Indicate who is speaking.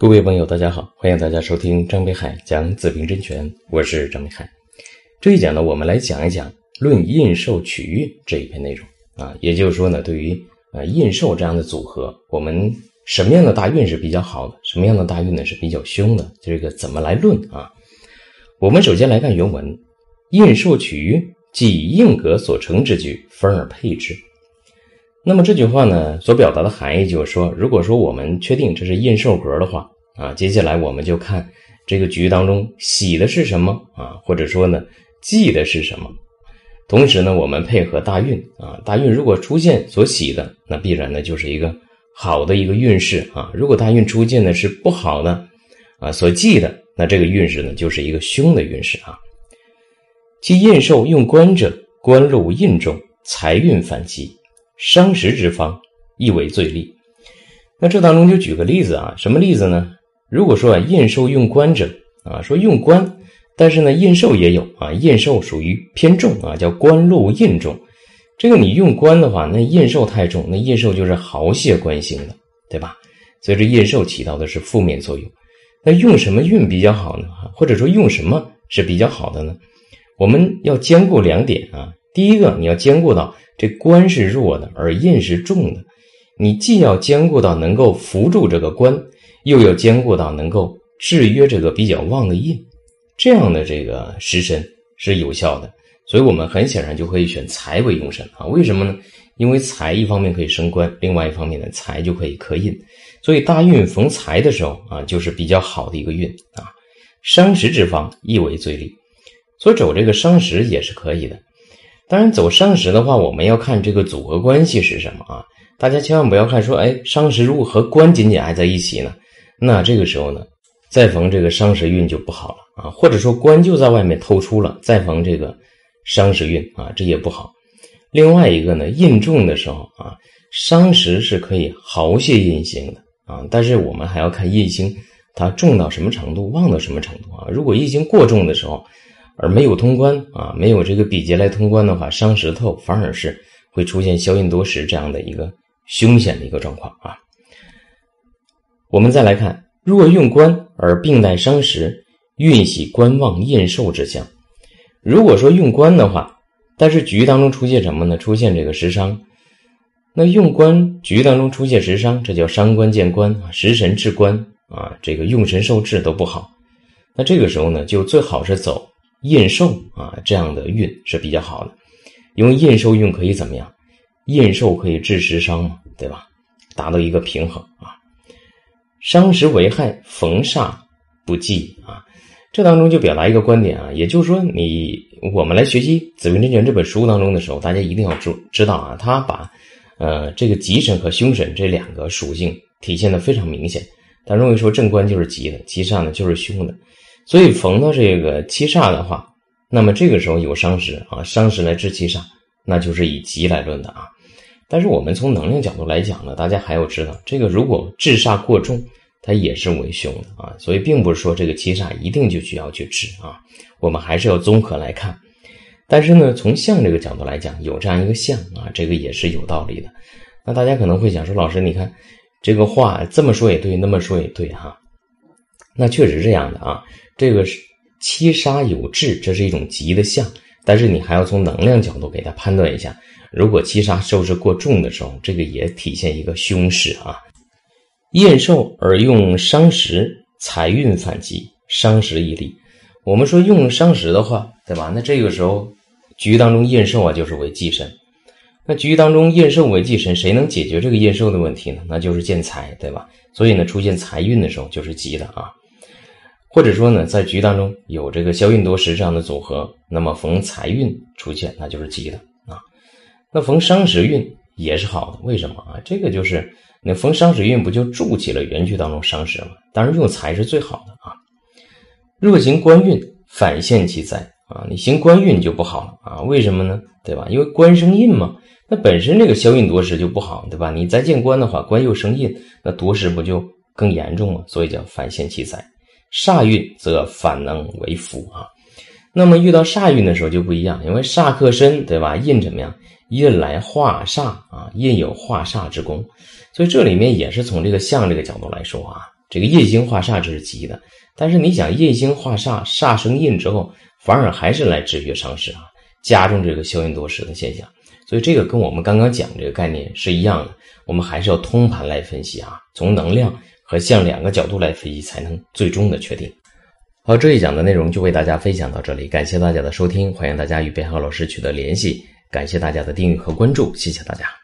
Speaker 1: 各位朋友，大家好，欢迎大家收听张北海讲子平真诠，我是张北海。这一讲呢，我们来讲一讲《论印绶取韵》这一篇内容啊，也就是说呢，对于呃印绶这样的组合，我们什么样的大运是比较好的，什么样的大运呢是比较凶的，这个怎么来论啊？我们首先来看原文：印绶取韵，即应格所成之句，分而配之。那么这句话呢，所表达的含义就是说，如果说我们确定这是印绶格的话，啊，接下来我们就看这个局当中喜的是什么啊，或者说呢忌的是什么。同时呢，我们配合大运啊，大运如果出现所喜的，那必然呢就是一个好的一个运势啊。如果大运出现的是不好的啊，所忌的，那这个运势呢就是一个凶的运势啊。其印绶用官者，官禄印重，财运反击。伤食之方，亦为最利。那这当中就举个例子啊，什么例子呢？如果说啊，印绶用官者啊，说用官，但是呢，印绶也有啊，印绶属于偏重啊，叫官禄印重。这个你用官的话，那印绶太重，那印绶就是豪泄官星的，对吧？所以这印绶起到的是负面作用。那用什么运比较好呢？或者说用什么是比较好的呢？我们要兼顾两点啊。第一个，你要兼顾到。这官是弱的，而印是重的，你既要兼顾到能够扶住这个官，又要兼顾到能够制约这个比较旺的印，这样的这个食神是有效的。所以，我们很显然就可以选财为用神啊？为什么呢？因为财一方面可以升官，另外一方面呢，财就可以克印。所以，大运逢财的时候啊，就是比较好的一个运啊。伤食之方亦为最利，所以走这个伤食也是可以的。当然，走伤时的话，我们要看这个组合关系是什么啊？大家千万不要看说，哎，伤食如果和官紧紧挨在一起呢，那这个时候呢，再逢这个伤时运就不好了啊。或者说官就在外面透出了，再逢这个伤时运啊，这也不好。另外一个呢，印重的时候啊，伤时是可以豪泄印星的啊，但是我们还要看印星它重到什么程度，旺到什么程度啊。如果印星过重的时候，而没有通关啊，没有这个比劫来通关的话，伤石头反而是会出现消印多时这样的一个凶险的一个状况啊。我们再来看，若用官而病带伤时，运喜官旺印寿之象。如果说用官的话，但是局当中出现什么呢？出现这个食伤，那用官局当中出现食伤，这叫伤官见官啊，食神制官啊，这个用神受制都不好。那这个时候呢，就最好是走。印寿啊，这样的运是比较好的，因为印寿运可以怎么样？印寿可以治食伤嘛，对吧？达到一个平衡啊。伤食为害，逢煞不忌啊。这当中就表达一个观点啊，也就是说，你我们来学习《紫微真诠》这本书当中的时候，大家一定要知知道啊，他把呃这个吉神和凶神这两个属性体现的非常明显。他认为说正官就是吉的，吉煞呢就是凶的。所以逢到这个七煞的话，那么这个时候有伤时啊，伤时来治七煞，那就是以吉来论的啊。但是我们从能量角度来讲呢，大家还要知道，这个如果治煞过重，它也是为凶的啊。所以并不是说这个七煞一定就需要去治啊，我们还是要综合来看。但是呢，从相这个角度来讲，有这样一个相啊，这个也是有道理的。那大家可能会想说，老师，你看这个话这么说也对，那么说也对哈。那确实这样的啊。这个是七杀有志，这是一种吉的相，但是你还要从能量角度给它判断一下。如果七杀受制过重的时候，这个也体现一个凶势啊。验寿而用伤时，财运反击，伤时一利。我们说用伤时的话，对吧？那这个时候局当中验寿啊，就是为忌神。那局当中验寿为忌神，谁能解决这个验寿的问题呢？那就是见财，对吧？所以呢，出现财运的时候就是吉的啊。或者说呢，在局当中有这个消运多时这样的组合，那么逢财运出现，那就是吉的。那逢伤时运也是好的，为什么啊？这个就是那逢伤时运不就助起了原局当中伤时吗？当然用财是最好的啊。若行官运，反现其灾啊。你行官运就不好了啊？为什么呢？对吧？因为官生印嘛，那本身这个消运夺食就不好，对吧？你再见官的话，官又生印，那夺食不就更严重吗？所以叫反现其灾。煞运则反能为福啊，那么遇到煞运的时候就不一样，因为煞克身，对吧？印怎么样？印来化煞啊，印有化煞之功，所以这里面也是从这个相这个角度来说啊，这个印星化煞这是吉的，但是你想印星化煞，煞生印之后，反而还是来制约伤势啊，加重这个消印多时的现象。所以这个跟我们刚刚讲这个概念是一样的，我们还是要通盘来分析啊，从能量和向两个角度来分析，才能最终的确定。好，这一讲的内容就为大家分享到这里，感谢大家的收听，欢迎大家与北浩老师取得联系，感谢大家的订阅和关注，谢谢大家。